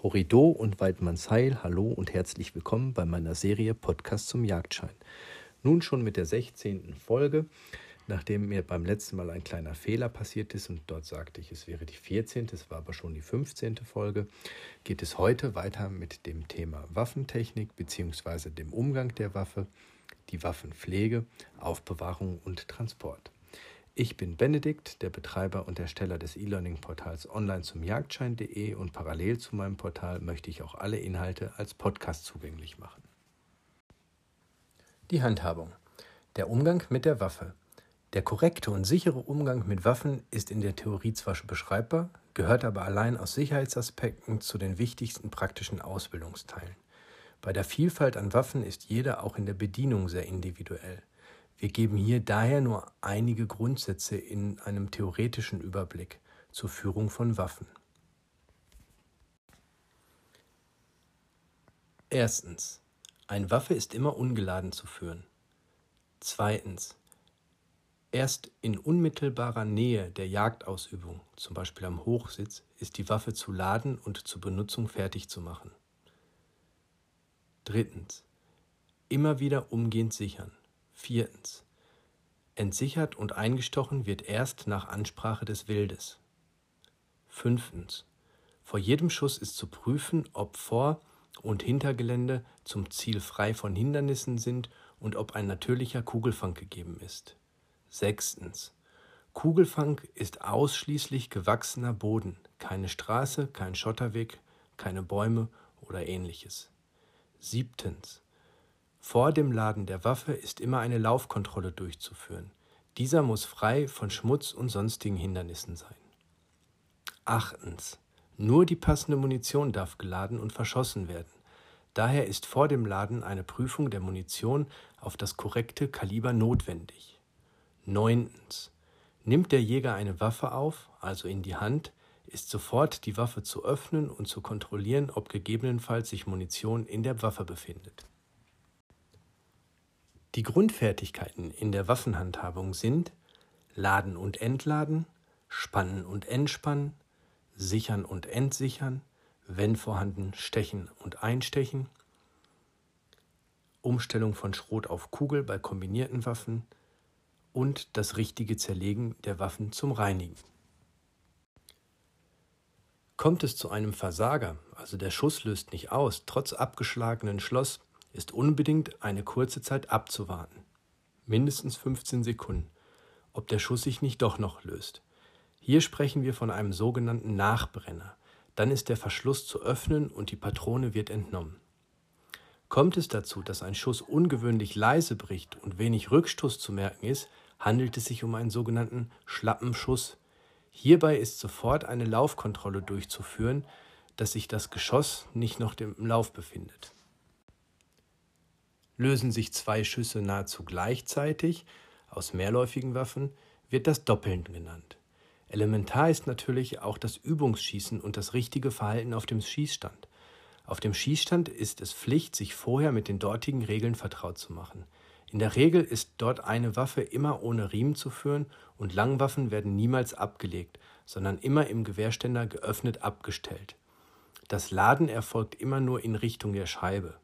Horido und Weidmanns Heil, hallo und herzlich willkommen bei meiner Serie Podcast zum Jagdschein. Nun schon mit der 16. Folge, nachdem mir beim letzten Mal ein kleiner Fehler passiert ist und dort sagte ich, es wäre die 14., es war aber schon die 15. Folge, geht es heute weiter mit dem Thema Waffentechnik bzw. dem Umgang der Waffe, die Waffenpflege, Aufbewahrung und Transport. Ich bin Benedikt, der Betreiber und Ersteller des E-Learning-Portals online zum Jagdschein.de und parallel zu meinem Portal möchte ich auch alle Inhalte als Podcast zugänglich machen. Die Handhabung. Der Umgang mit der Waffe. Der korrekte und sichere Umgang mit Waffen ist in der Theorie zwar beschreibbar, gehört aber allein aus Sicherheitsaspekten zu den wichtigsten praktischen Ausbildungsteilen. Bei der Vielfalt an Waffen ist jeder auch in der Bedienung sehr individuell. Wir geben hier daher nur einige Grundsätze in einem theoretischen Überblick zur Führung von Waffen. Erstens. Eine Waffe ist immer ungeladen zu führen. Zweitens. Erst in unmittelbarer Nähe der Jagdausübung, zum Beispiel am Hochsitz, ist die Waffe zu laden und zur Benutzung fertig zu machen. Drittens. Immer wieder umgehend sichern. Viertens. Entsichert und eingestochen wird erst nach Ansprache des Wildes. Fünftens. Vor jedem Schuss ist zu prüfen, ob Vor- und Hintergelände zum Ziel frei von Hindernissen sind und ob ein natürlicher Kugelfang gegeben ist. Sechstens. Kugelfang ist ausschließlich gewachsener Boden, keine Straße, kein Schotterweg, keine Bäume oder ähnliches. Siebtens. Vor dem Laden der Waffe ist immer eine Laufkontrolle durchzuführen. Dieser muss frei von Schmutz und sonstigen Hindernissen sein. Achtens. Nur die passende Munition darf geladen und verschossen werden. Daher ist vor dem Laden eine Prüfung der Munition auf das korrekte Kaliber notwendig. Neuntens. Nimmt der Jäger eine Waffe auf, also in die Hand, ist sofort die Waffe zu öffnen und zu kontrollieren, ob gegebenenfalls sich Munition in der Waffe befindet. Die Grundfertigkeiten in der Waffenhandhabung sind Laden und Entladen, Spannen und Entspannen, Sichern und Entsichern, wenn vorhanden Stechen und Einstechen, Umstellung von Schrot auf Kugel bei kombinierten Waffen und das richtige Zerlegen der Waffen zum Reinigen. Kommt es zu einem Versager, also der Schuss löst nicht aus, trotz abgeschlagenen Schloss, ist unbedingt eine kurze Zeit abzuwarten, mindestens 15 Sekunden, ob der Schuss sich nicht doch noch löst. Hier sprechen wir von einem sogenannten Nachbrenner. Dann ist der Verschluss zu öffnen und die Patrone wird entnommen. Kommt es dazu, dass ein Schuss ungewöhnlich leise bricht und wenig Rückstoß zu merken ist, handelt es sich um einen sogenannten schlappen Schuss. Hierbei ist sofort eine Laufkontrolle durchzuführen, dass sich das Geschoss nicht noch im Lauf befindet. Lösen sich zwei Schüsse nahezu gleichzeitig aus mehrläufigen Waffen, wird das Doppeln genannt. Elementar ist natürlich auch das Übungsschießen und das richtige Verhalten auf dem Schießstand. Auf dem Schießstand ist es Pflicht, sich vorher mit den dortigen Regeln vertraut zu machen. In der Regel ist dort eine Waffe immer ohne Riemen zu führen und Langwaffen werden niemals abgelegt, sondern immer im Gewehrständer geöffnet abgestellt. Das Laden erfolgt immer nur in Richtung der Scheibe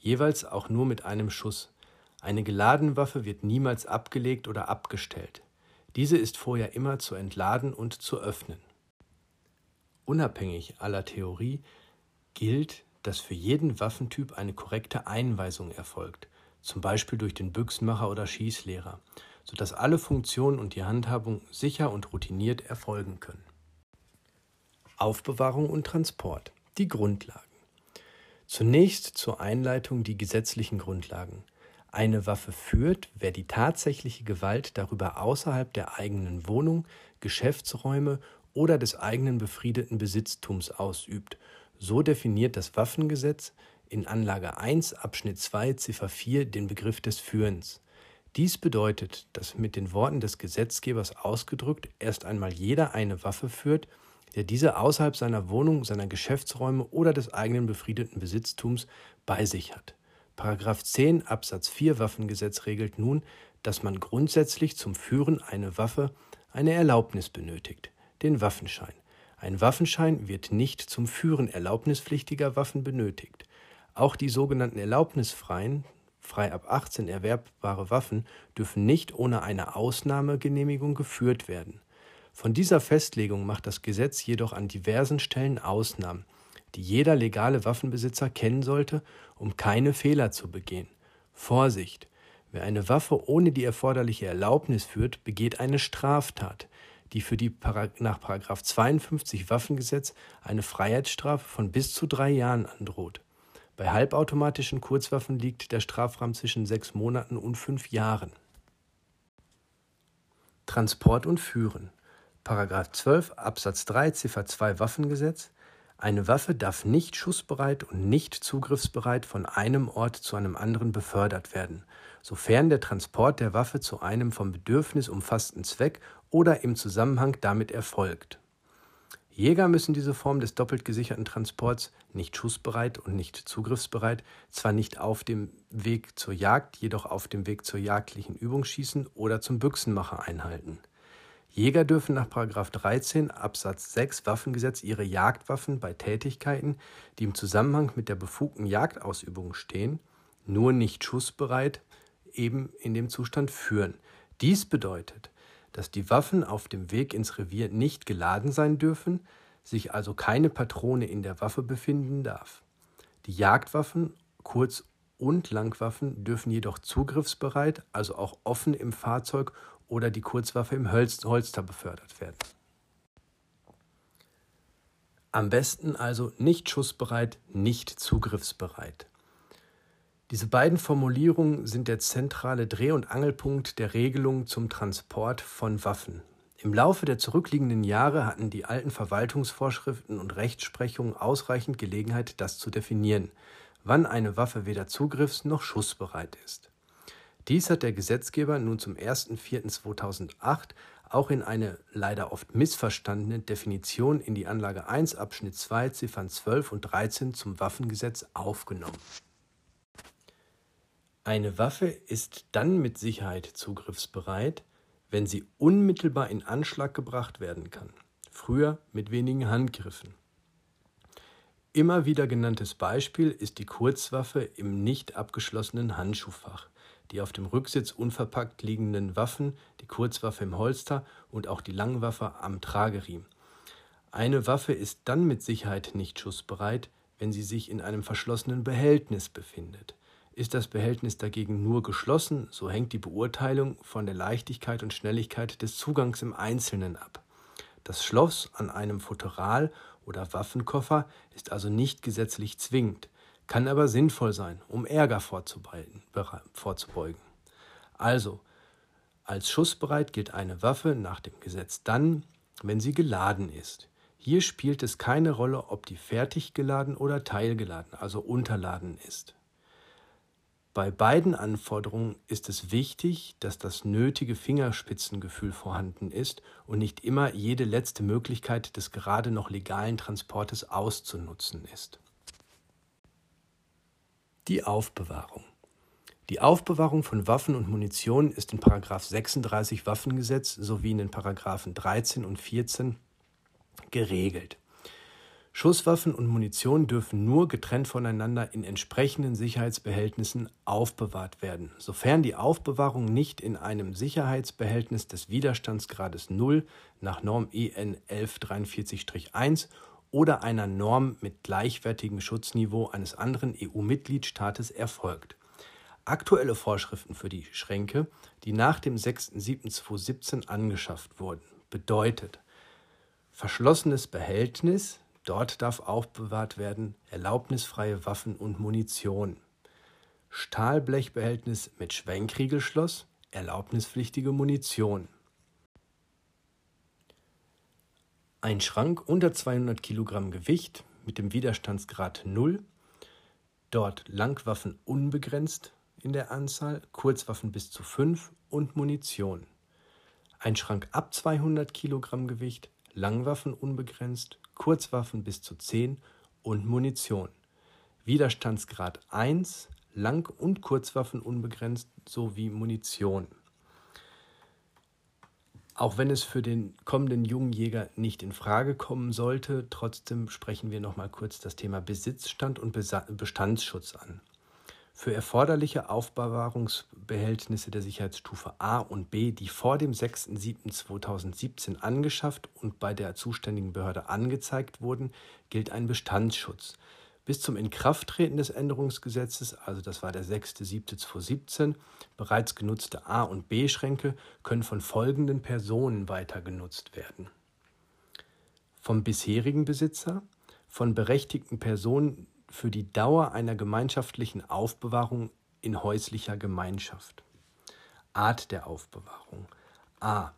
jeweils auch nur mit einem Schuss. Eine geladene Waffe wird niemals abgelegt oder abgestellt. Diese ist vorher immer zu entladen und zu öffnen. Unabhängig aller Theorie gilt, dass für jeden Waffentyp eine korrekte Einweisung erfolgt, zum Beispiel durch den Büchsenmacher oder Schießlehrer, sodass alle Funktionen und die Handhabung sicher und routiniert erfolgen können. Aufbewahrung und Transport. Die Grundlage. Zunächst zur Einleitung die gesetzlichen Grundlagen. Eine Waffe führt, wer die tatsächliche Gewalt darüber außerhalb der eigenen Wohnung, Geschäftsräume oder des eigenen befriedeten Besitztums ausübt. So definiert das Waffengesetz in Anlage 1 Abschnitt 2 Ziffer 4 den Begriff des Führens. Dies bedeutet, dass mit den Worten des Gesetzgebers ausgedrückt erst einmal jeder eine Waffe führt, der diese außerhalb seiner Wohnung, seiner Geschäftsräume oder des eigenen befriedeten Besitztums bei sich hat. Paragraph 10 Absatz 4 Waffengesetz regelt nun, dass man grundsätzlich zum Führen eine Waffe eine Erlaubnis benötigt, den Waffenschein. Ein Waffenschein wird nicht zum Führen erlaubnispflichtiger Waffen benötigt. Auch die sogenannten erlaubnisfreien, frei ab 18 erwerbbare Waffen dürfen nicht ohne eine Ausnahmegenehmigung geführt werden. Von dieser Festlegung macht das Gesetz jedoch an diversen Stellen Ausnahmen, die jeder legale Waffenbesitzer kennen sollte, um keine Fehler zu begehen. Vorsicht! Wer eine Waffe ohne die erforderliche Erlaubnis führt, begeht eine Straftat, die für die nach 52 Waffengesetz eine Freiheitsstrafe von bis zu drei Jahren androht. Bei halbautomatischen Kurzwaffen liegt der Strafrahmen zwischen sechs Monaten und fünf Jahren. Transport und Führen. Paragraph 12 Absatz 3 Ziffer 2 Waffengesetz eine Waffe darf nicht schussbereit und nicht zugriffsbereit von einem Ort zu einem anderen befördert werden, sofern der Transport der Waffe zu einem vom Bedürfnis umfassten Zweck oder im Zusammenhang damit erfolgt. Jäger müssen diese Form des doppelt gesicherten Transports, nicht schussbereit und nicht zugriffsbereit, zwar nicht auf dem Weg zur Jagd, jedoch auf dem Weg zur jagdlichen Übungsschießen oder zum Büchsenmacher einhalten. Jäger dürfen nach 13 Absatz 6 Waffengesetz ihre Jagdwaffen bei Tätigkeiten, die im Zusammenhang mit der befugten Jagdausübung stehen, nur nicht schussbereit, eben in dem Zustand führen. Dies bedeutet, dass die Waffen auf dem Weg ins Revier nicht geladen sein dürfen, sich also keine Patrone in der Waffe befinden darf. Die Jagdwaffen, Kurz- und Langwaffen dürfen jedoch zugriffsbereit, also auch offen im Fahrzeug oder die Kurzwaffe im Holster befördert werden. Am besten also nicht schussbereit, nicht zugriffsbereit. Diese beiden Formulierungen sind der zentrale Dreh- und Angelpunkt der Regelung zum Transport von Waffen. Im Laufe der zurückliegenden Jahre hatten die alten Verwaltungsvorschriften und Rechtsprechungen ausreichend Gelegenheit, das zu definieren, wann eine Waffe weder zugriffs- noch schussbereit ist. Dies hat der Gesetzgeber nun zum 01.04.2008 auch in eine leider oft missverstandene Definition in die Anlage 1 Abschnitt 2 Ziffern 12 und 13 zum Waffengesetz aufgenommen. Eine Waffe ist dann mit Sicherheit zugriffsbereit, wenn sie unmittelbar in Anschlag gebracht werden kann, früher mit wenigen Handgriffen. Immer wieder genanntes Beispiel ist die Kurzwaffe im nicht abgeschlossenen Handschuhfach die auf dem Rücksitz unverpackt liegenden Waffen, die Kurzwaffe im Holster und auch die Langwaffe am Trageriemen. Eine Waffe ist dann mit Sicherheit nicht schussbereit, wenn sie sich in einem verschlossenen Behältnis befindet. Ist das Behältnis dagegen nur geschlossen, so hängt die Beurteilung von der Leichtigkeit und Schnelligkeit des Zugangs im Einzelnen ab. Das Schloss an einem Futteral oder Waffenkoffer ist also nicht gesetzlich zwingend kann aber sinnvoll sein, um Ärger vorzubeugen. Also, als schussbereit gilt eine Waffe nach dem Gesetz dann, wenn sie geladen ist. Hier spielt es keine Rolle, ob die fertig geladen oder teilgeladen, also unterladen ist. Bei beiden Anforderungen ist es wichtig, dass das nötige Fingerspitzengefühl vorhanden ist und nicht immer jede letzte Möglichkeit des gerade noch legalen Transportes auszunutzen ist. Die Aufbewahrung. Die Aufbewahrung von Waffen und Munition ist in 36 Waffengesetz sowie in den Paragraphen 13 und 14 geregelt. Schusswaffen und Munition dürfen nur getrennt voneinander in entsprechenden Sicherheitsbehältnissen aufbewahrt werden, sofern die Aufbewahrung nicht in einem Sicherheitsbehältnis des Widerstandsgrades 0 nach Norm EN 1143-1 oder einer Norm mit gleichwertigem Schutzniveau eines anderen EU-Mitgliedstaates erfolgt. Aktuelle Vorschriften für die Schränke, die nach dem 6.7.2017 angeschafft wurden, bedeutet verschlossenes Behältnis, dort darf aufbewahrt werden erlaubnisfreie Waffen und Munition. Stahlblechbehältnis mit Schwenkriegelschloss, erlaubnispflichtige Munition. Ein Schrank unter 200 Kilogramm Gewicht mit dem Widerstandsgrad 0, dort Langwaffen unbegrenzt in der Anzahl, Kurzwaffen bis zu 5 und Munition. Ein Schrank ab 200 Kilogramm Gewicht, Langwaffen unbegrenzt, Kurzwaffen bis zu 10 und Munition. Widerstandsgrad 1, Lang- und Kurzwaffen unbegrenzt sowie Munition. Auch wenn es für den kommenden jungen Jäger nicht in Frage kommen sollte, trotzdem sprechen wir noch mal kurz das Thema Besitzstand und Bestandsschutz an. Für erforderliche Aufbewahrungsbehältnisse der Sicherheitsstufe A und B, die vor dem 6.7.2017 angeschafft und bei der zuständigen Behörde angezeigt wurden, gilt ein Bestandsschutz. Bis zum Inkrafttreten des Änderungsgesetzes, also das war der 6.7.2017, bereits genutzte A- und B-Schränke können von folgenden Personen weiter genutzt werden. Vom bisherigen Besitzer, von berechtigten Personen für die Dauer einer gemeinschaftlichen Aufbewahrung in häuslicher Gemeinschaft. Art der Aufbewahrung. A.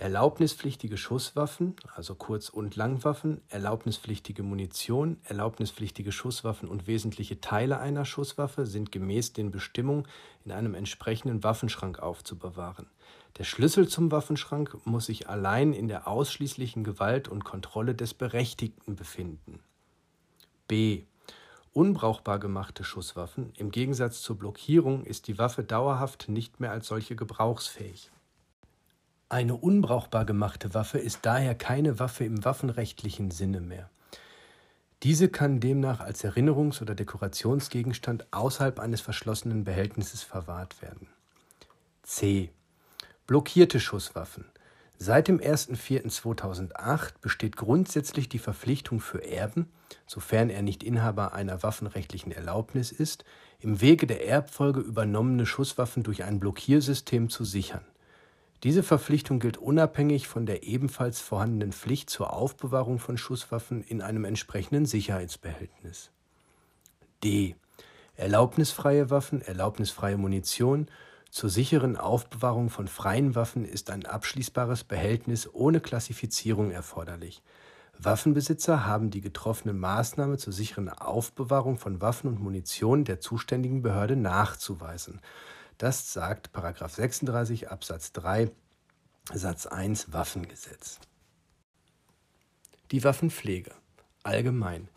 Erlaubnispflichtige Schusswaffen, also Kurz- und Langwaffen, erlaubnispflichtige Munition, erlaubnispflichtige Schusswaffen und wesentliche Teile einer Schusswaffe sind gemäß den Bestimmungen in einem entsprechenden Waffenschrank aufzubewahren. Der Schlüssel zum Waffenschrank muss sich allein in der ausschließlichen Gewalt und Kontrolle des Berechtigten befinden. B. Unbrauchbar gemachte Schusswaffen. Im Gegensatz zur Blockierung ist die Waffe dauerhaft nicht mehr als solche gebrauchsfähig. Eine unbrauchbar gemachte Waffe ist daher keine Waffe im waffenrechtlichen Sinne mehr. Diese kann demnach als Erinnerungs- oder Dekorationsgegenstand außerhalb eines verschlossenen Behältnisses verwahrt werden. C. Blockierte Schusswaffen. Seit dem 01.04.2008 besteht grundsätzlich die Verpflichtung für Erben, sofern er nicht Inhaber einer waffenrechtlichen Erlaubnis ist, im Wege der Erbfolge übernommene Schusswaffen durch ein Blockiersystem zu sichern. Diese Verpflichtung gilt unabhängig von der ebenfalls vorhandenen Pflicht zur Aufbewahrung von Schusswaffen in einem entsprechenden Sicherheitsbehältnis. D. Erlaubnisfreie Waffen, erlaubnisfreie Munition. Zur sicheren Aufbewahrung von freien Waffen ist ein abschließbares Behältnis ohne Klassifizierung erforderlich. Waffenbesitzer haben die getroffene Maßnahme zur sicheren Aufbewahrung von Waffen und Munition der zuständigen Behörde nachzuweisen. Das sagt 36 Absatz 3 Satz 1 Waffengesetz. Die Waffenpflege allgemein.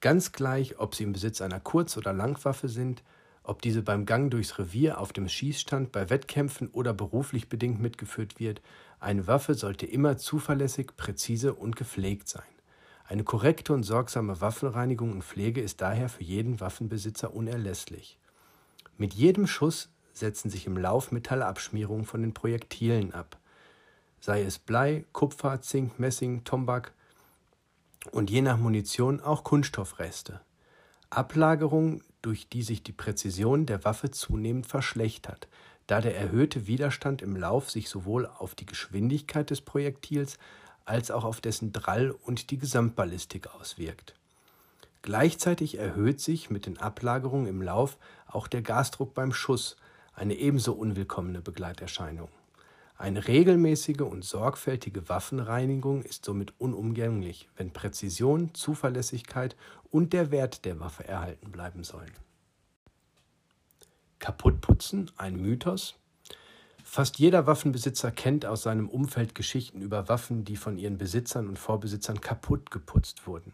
Ganz gleich, ob sie im Besitz einer Kurz- oder Langwaffe sind, ob diese beim Gang durchs Revier, auf dem Schießstand, bei Wettkämpfen oder beruflich bedingt mitgeführt wird, eine Waffe sollte immer zuverlässig, präzise und gepflegt sein. Eine korrekte und sorgsame Waffenreinigung und Pflege ist daher für jeden Waffenbesitzer unerlässlich. Mit jedem Schuss setzen sich im Lauf Metallabschmierungen von den Projektilen ab, sei es Blei, Kupfer, Zink, Messing, Tombak und je nach Munition auch Kunststoffreste. Ablagerungen, durch die sich die Präzision der Waffe zunehmend verschlechtert, da der erhöhte Widerstand im Lauf sich sowohl auf die Geschwindigkeit des Projektils als auch auf dessen Drall und die Gesamtballistik auswirkt. Gleichzeitig erhöht sich mit den Ablagerungen im Lauf auch der Gasdruck beim Schuss, eine ebenso unwillkommene Begleiterscheinung. Eine regelmäßige und sorgfältige Waffenreinigung ist somit unumgänglich, wenn Präzision, Zuverlässigkeit und der Wert der Waffe erhalten bleiben sollen. Kaputtputzen, ein Mythos? Fast jeder Waffenbesitzer kennt aus seinem Umfeld Geschichten über Waffen, die von ihren Besitzern und Vorbesitzern kaputt geputzt wurden.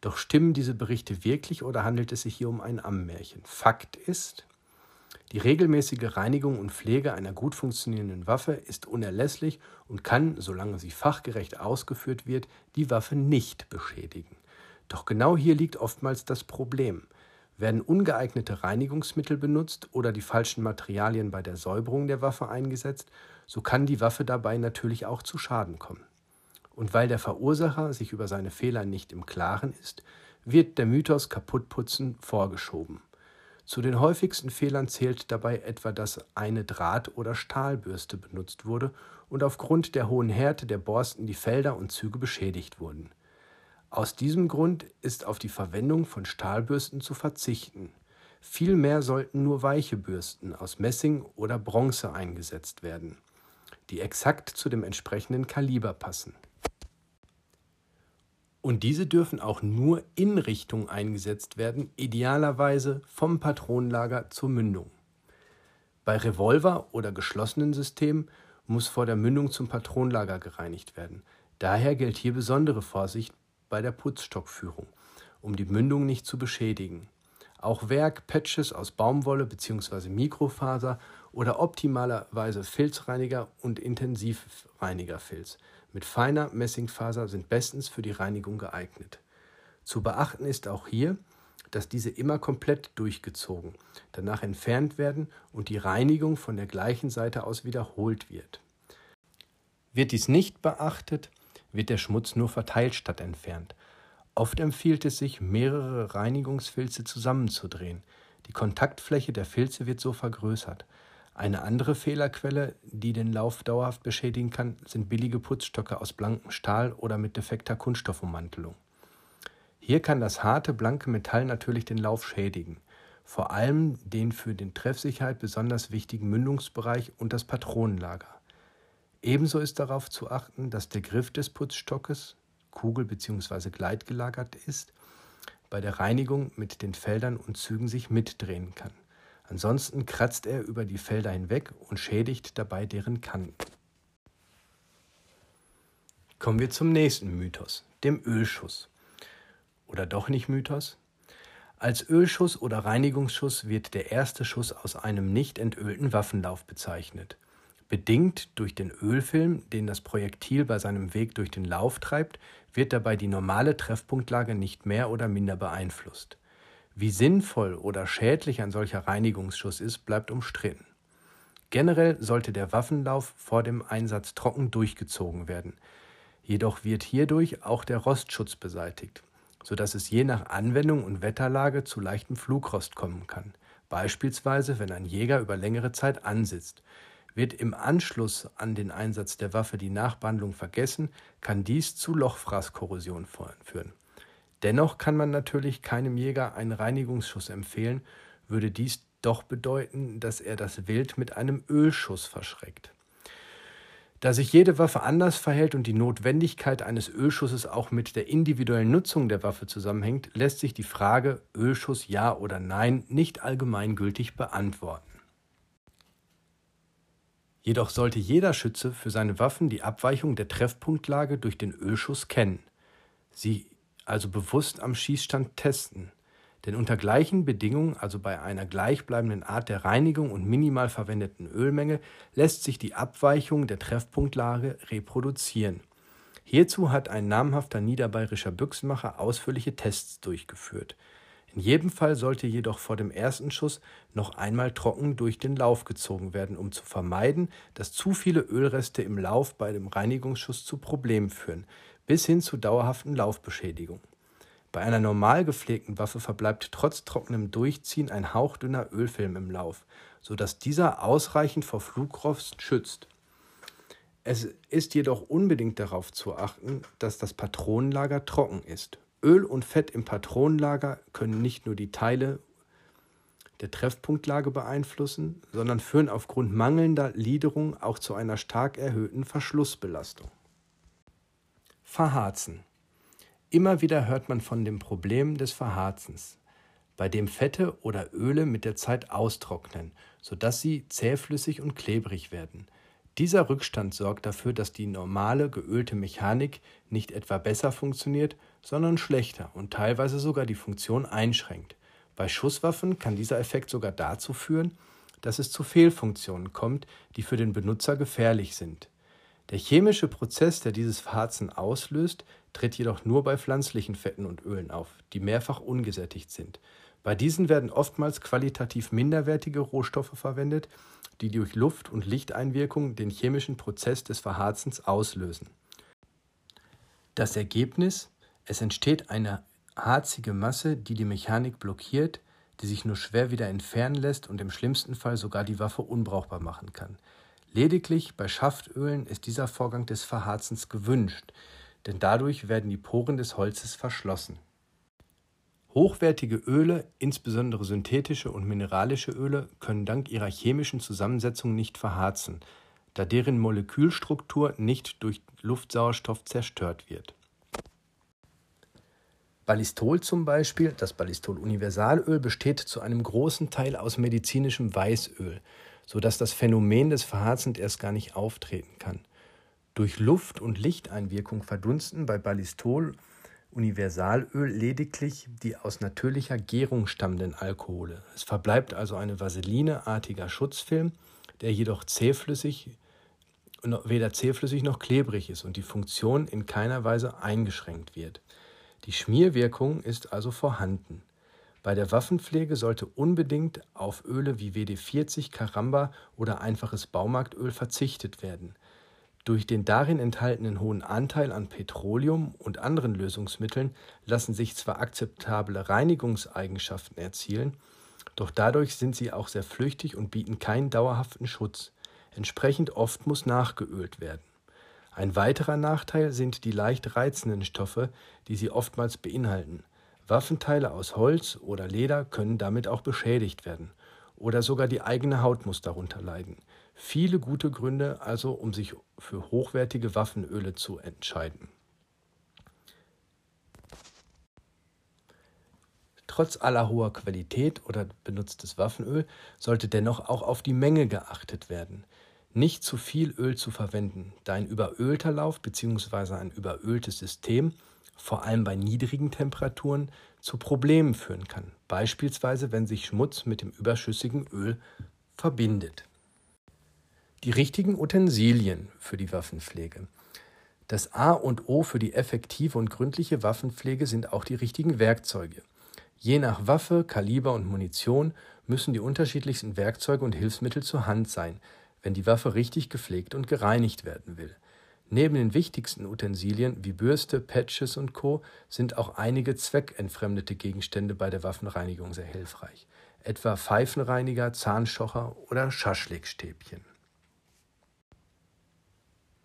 Doch stimmen diese Berichte wirklich oder handelt es sich hier um ein Ammenmärchen? Fakt ist, die regelmäßige Reinigung und Pflege einer gut funktionierenden Waffe ist unerlässlich und kann, solange sie fachgerecht ausgeführt wird, die Waffe nicht beschädigen. Doch genau hier liegt oftmals das Problem. Werden ungeeignete Reinigungsmittel benutzt oder die falschen Materialien bei der Säuberung der Waffe eingesetzt, so kann die Waffe dabei natürlich auch zu Schaden kommen. Und weil der Verursacher sich über seine Fehler nicht im Klaren ist, wird der Mythos Kaputtputzen vorgeschoben. Zu den häufigsten Fehlern zählt dabei etwa, dass eine Draht- oder Stahlbürste benutzt wurde und aufgrund der hohen Härte der Borsten die Felder und Züge beschädigt wurden. Aus diesem Grund ist auf die Verwendung von Stahlbürsten zu verzichten. Vielmehr sollten nur weiche Bürsten aus Messing oder Bronze eingesetzt werden, die exakt zu dem entsprechenden Kaliber passen. Und diese dürfen auch nur in Richtung eingesetzt werden, idealerweise vom Patronenlager zur Mündung. Bei Revolver oder geschlossenen Systemen muss vor der Mündung zum Patronenlager gereinigt werden. Daher gilt hier besondere Vorsicht bei der Putzstockführung, um die Mündung nicht zu beschädigen. Auch Werk, Patches aus Baumwolle bzw. Mikrofaser oder optimalerweise Filzreiniger und Intensivreinigerfilz mit feiner Messingfaser sind bestens für die Reinigung geeignet. Zu beachten ist auch hier, dass diese immer komplett durchgezogen, danach entfernt werden und die Reinigung von der gleichen Seite aus wiederholt wird. Wird dies nicht beachtet, wird der Schmutz nur verteilt statt entfernt. Oft empfiehlt es sich, mehrere Reinigungsfilze zusammenzudrehen. Die Kontaktfläche der Filze wird so vergrößert. Eine andere Fehlerquelle, die den Lauf dauerhaft beschädigen kann, sind billige Putzstöcke aus blankem Stahl oder mit defekter Kunststoffummantelung. Hier kann das harte, blanke Metall natürlich den Lauf schädigen, vor allem den für die Treffsicherheit besonders wichtigen Mündungsbereich und das Patronenlager. Ebenso ist darauf zu achten, dass der Griff des Putzstockes kugel- bzw. gleitgelagert ist, bei der Reinigung mit den Feldern und Zügen sich mitdrehen kann. Ansonsten kratzt er über die Felder hinweg und schädigt dabei deren Kanten. Kommen wir zum nächsten Mythos, dem Ölschuss oder doch nicht Mythos? Als Ölschuss oder Reinigungsschuss wird der erste Schuss aus einem nicht entölten Waffenlauf bezeichnet. Bedingt durch den Ölfilm, den das Projektil bei seinem Weg durch den Lauf treibt, wird dabei die normale Treffpunktlage nicht mehr oder minder beeinflusst. Wie sinnvoll oder schädlich ein solcher Reinigungsschuss ist, bleibt umstritten. Generell sollte der Waffenlauf vor dem Einsatz trocken durchgezogen werden. Jedoch wird hierdurch auch der Rostschutz beseitigt sodass es je nach Anwendung und Wetterlage zu leichtem Flugrost kommen kann. Beispielsweise, wenn ein Jäger über längere Zeit ansitzt. Wird im Anschluss an den Einsatz der Waffe die Nachbehandlung vergessen, kann dies zu Lochfraßkorrosion führen. Dennoch kann man natürlich keinem Jäger einen Reinigungsschuss empfehlen, würde dies doch bedeuten, dass er das Wild mit einem Ölschuss verschreckt. Da sich jede Waffe anders verhält und die Notwendigkeit eines Ölschusses auch mit der individuellen Nutzung der Waffe zusammenhängt, lässt sich die Frage Ölschuss ja oder nein nicht allgemeingültig beantworten. Jedoch sollte jeder Schütze für seine Waffen die Abweichung der Treffpunktlage durch den Ölschuss kennen, sie also bewusst am Schießstand testen denn unter gleichen Bedingungen, also bei einer gleichbleibenden Art der Reinigung und minimal verwendeten Ölmenge, lässt sich die Abweichung der Treffpunktlage reproduzieren. Hierzu hat ein namhafter niederbayerischer Büchsenmacher ausführliche Tests durchgeführt. In jedem Fall sollte jedoch vor dem ersten Schuss noch einmal trocken durch den Lauf gezogen werden, um zu vermeiden, dass zu viele Ölreste im Lauf bei dem Reinigungsschuss zu Problemen führen, bis hin zu dauerhaften Laufbeschädigungen. Bei einer normal gepflegten Waffe verbleibt trotz trockenem Durchziehen ein hauchdünner Ölfilm im Lauf, so dass dieser ausreichend vor Flugrost schützt. Es ist jedoch unbedingt darauf zu achten, dass das Patronenlager trocken ist. Öl und Fett im Patronenlager können nicht nur die Teile der Treffpunktlage beeinflussen, sondern führen aufgrund mangelnder Liederung auch zu einer stark erhöhten Verschlussbelastung. Verharzen Immer wieder hört man von dem Problem des Verharzens, bei dem Fette oder Öle mit der Zeit austrocknen, sodass sie zähflüssig und klebrig werden. Dieser Rückstand sorgt dafür, dass die normale geölte Mechanik nicht etwa besser funktioniert, sondern schlechter und teilweise sogar die Funktion einschränkt. Bei Schusswaffen kann dieser Effekt sogar dazu führen, dass es zu Fehlfunktionen kommt, die für den Benutzer gefährlich sind. Der chemische Prozess, der dieses Verharzen auslöst, tritt jedoch nur bei pflanzlichen Fetten und Ölen auf, die mehrfach ungesättigt sind. Bei diesen werden oftmals qualitativ minderwertige Rohstoffe verwendet, die durch Luft- und Lichteinwirkung den chemischen Prozess des Verharzens auslösen. Das Ergebnis? Es entsteht eine harzige Masse, die die Mechanik blockiert, die sich nur schwer wieder entfernen lässt und im schlimmsten Fall sogar die Waffe unbrauchbar machen kann. Lediglich bei Schaftölen ist dieser Vorgang des Verharzens gewünscht, denn dadurch werden die Poren des Holzes verschlossen. Hochwertige Öle, insbesondere synthetische und mineralische Öle, können dank ihrer chemischen Zusammensetzung nicht verharzen, da deren Molekülstruktur nicht durch Luftsauerstoff zerstört wird. Ballistol zum Beispiel, das Ballistol Universalöl, besteht zu einem großen Teil aus medizinischem Weißöl, sodass das Phänomen des Verharzens erst gar nicht auftreten kann. Durch Luft- und Lichteinwirkung verdunsten bei Ballistol Universalöl lediglich die aus natürlicher Gärung stammenden Alkohole. Es verbleibt also ein vaselineartiger Schutzfilm, der jedoch zähflüssig, weder zähflüssig noch klebrig ist und die Funktion in keiner Weise eingeschränkt wird. Die Schmierwirkung ist also vorhanden. Bei der Waffenpflege sollte unbedingt auf Öle wie WD-40, Caramba oder einfaches Baumarktöl verzichtet werden. Durch den darin enthaltenen hohen Anteil an Petroleum und anderen Lösungsmitteln lassen sich zwar akzeptable Reinigungseigenschaften erzielen, doch dadurch sind sie auch sehr flüchtig und bieten keinen dauerhaften Schutz. Entsprechend oft muss nachgeölt werden. Ein weiterer Nachteil sind die leicht reizenden Stoffe, die sie oftmals beinhalten. Waffenteile aus Holz oder Leder können damit auch beschädigt werden. Oder sogar die eigene Haut muss darunter leiden. Viele gute Gründe also, um sich für hochwertige Waffenöle zu entscheiden. Trotz aller hoher Qualität oder benutztes Waffenöl sollte dennoch auch auf die Menge geachtet werden. Nicht zu viel Öl zu verwenden, da ein überölter Lauf bzw. ein überöltes System vor allem bei niedrigen Temperaturen zu Problemen führen kann, beispielsweise wenn sich Schmutz mit dem überschüssigen Öl verbindet. Die richtigen Utensilien für die Waffenpflege. Das A und O für die effektive und gründliche Waffenpflege sind auch die richtigen Werkzeuge. Je nach Waffe, Kaliber und Munition müssen die unterschiedlichsten Werkzeuge und Hilfsmittel zur Hand sein, wenn die Waffe richtig gepflegt und gereinigt werden will. Neben den wichtigsten Utensilien wie Bürste, Patches und Co. sind auch einige zweckentfremdete Gegenstände bei der Waffenreinigung sehr hilfreich, etwa Pfeifenreiniger, Zahnstocher oder Schaschlikstäbchen.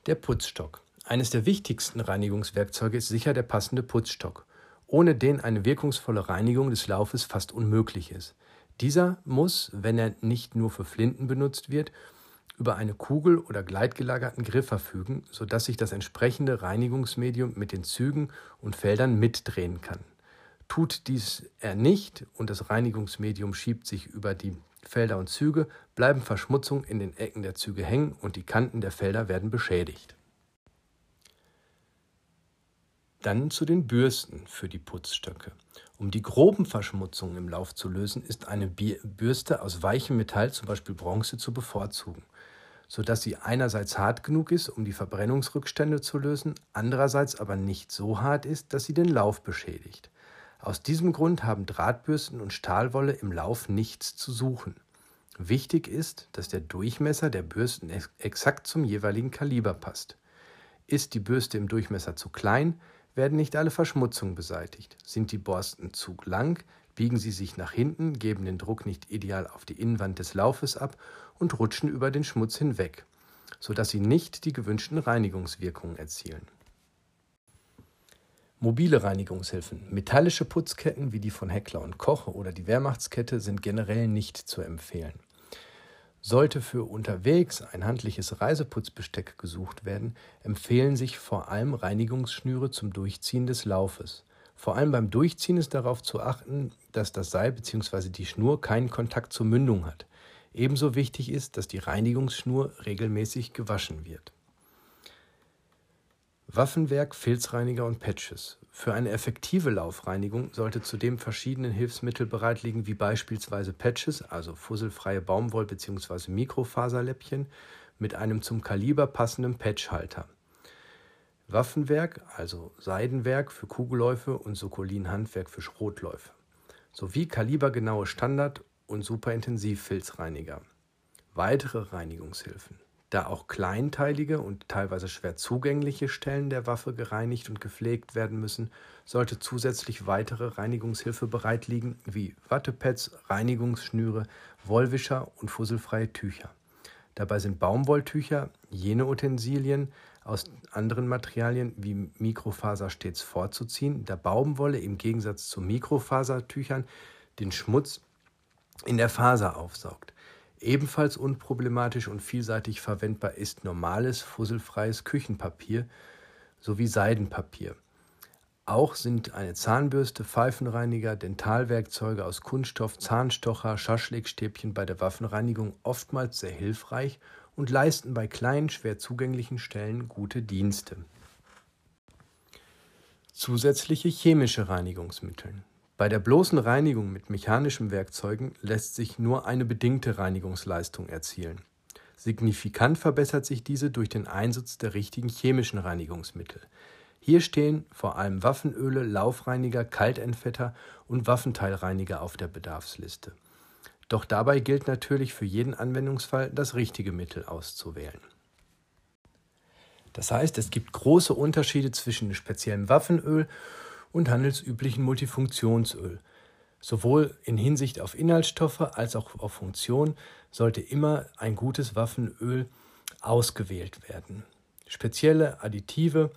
Der Putzstock. Eines der wichtigsten Reinigungswerkzeuge ist sicher der passende Putzstock, ohne den eine wirkungsvolle Reinigung des Laufes fast unmöglich ist. Dieser muss, wenn er nicht nur für Flinten benutzt wird, über eine Kugel oder gleitgelagerten Griff verfügen, sodass sich das entsprechende Reinigungsmedium mit den Zügen und Feldern mitdrehen kann. Tut dies er nicht und das Reinigungsmedium schiebt sich über die Felder und Züge bleiben Verschmutzungen in den Ecken der Züge hängen und die Kanten der Felder werden beschädigt. Dann zu den Bürsten für die Putzstöcke. Um die groben Verschmutzungen im Lauf zu lösen, ist eine Bürste aus weichem Metall, zum Beispiel Bronze, zu bevorzugen, sodass sie einerseits hart genug ist, um die Verbrennungsrückstände zu lösen, andererseits aber nicht so hart ist, dass sie den Lauf beschädigt. Aus diesem Grund haben Drahtbürsten und Stahlwolle im Lauf nichts zu suchen. Wichtig ist, dass der Durchmesser der Bürsten exakt zum jeweiligen Kaliber passt. Ist die Bürste im Durchmesser zu klein, werden nicht alle Verschmutzungen beseitigt. Sind die Borsten zu lang, biegen sie sich nach hinten, geben den Druck nicht ideal auf die Innenwand des Laufes ab und rutschen über den Schmutz hinweg, sodass sie nicht die gewünschten Reinigungswirkungen erzielen. Mobile Reinigungshilfen. Metallische Putzketten wie die von Heckler und Koch oder die Wehrmachtskette sind generell nicht zu empfehlen. Sollte für unterwegs ein handliches Reiseputzbesteck gesucht werden, empfehlen sich vor allem Reinigungsschnüre zum Durchziehen des Laufes. Vor allem beim Durchziehen ist darauf zu achten, dass das Seil bzw. die Schnur keinen Kontakt zur Mündung hat. Ebenso wichtig ist, dass die Reinigungsschnur regelmäßig gewaschen wird. Waffenwerk, Filzreiniger und Patches. Für eine effektive Laufreinigung sollte zudem verschiedene Hilfsmittel bereitliegen, wie beispielsweise Patches, also fusselfreie Baumwoll- bzw. Mikrofaserläppchen mit einem zum Kaliber passenden Patchhalter. Waffenwerk, also Seidenwerk für Kugelläufe und Sokolin-Handwerk für Schrotläufe. Sowie kalibergenaue Standard- und Superintensivfilzreiniger. Weitere Reinigungshilfen. Da auch kleinteilige und teilweise schwer zugängliche Stellen der Waffe gereinigt und gepflegt werden müssen, sollte zusätzlich weitere Reinigungshilfe bereitliegen, wie Wattepads, Reinigungsschnüre, Wollwischer und fusselfreie Tücher. Dabei sind Baumwolltücher jene Utensilien aus anderen Materialien wie Mikrofaser stets vorzuziehen, da Baumwolle im Gegensatz zu Mikrofasertüchern den Schmutz in der Faser aufsaugt. Ebenfalls unproblematisch und vielseitig verwendbar ist normales, fusselfreies Küchenpapier sowie Seidenpapier. Auch sind eine Zahnbürste, Pfeifenreiniger, Dentalwerkzeuge aus Kunststoff, Zahnstocher, Schaschlikstäbchen bei der Waffenreinigung oftmals sehr hilfreich und leisten bei kleinen, schwer zugänglichen Stellen gute Dienste. Zusätzliche chemische Reinigungsmittel. Bei der bloßen Reinigung mit mechanischen Werkzeugen lässt sich nur eine bedingte Reinigungsleistung erzielen. Signifikant verbessert sich diese durch den Einsatz der richtigen chemischen Reinigungsmittel. Hier stehen vor allem Waffenöle, Laufreiniger, Kaltentfetter und Waffenteilreiniger auf der Bedarfsliste. Doch dabei gilt natürlich für jeden Anwendungsfall das richtige Mittel auszuwählen. Das heißt, es gibt große Unterschiede zwischen speziellem Waffenöl und handelsüblichen Multifunktionsöl. Sowohl in Hinsicht auf Inhaltsstoffe als auch auf Funktion sollte immer ein gutes Waffenöl ausgewählt werden. Spezielle Additive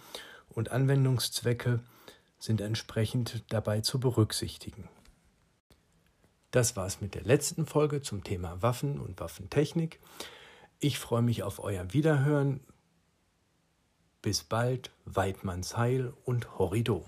und Anwendungszwecke sind entsprechend dabei zu berücksichtigen. Das war's mit der letzten Folge zum Thema Waffen und Waffentechnik. Ich freue mich auf euer Wiederhören. Bis bald, Weidmanns Heil und Horrido.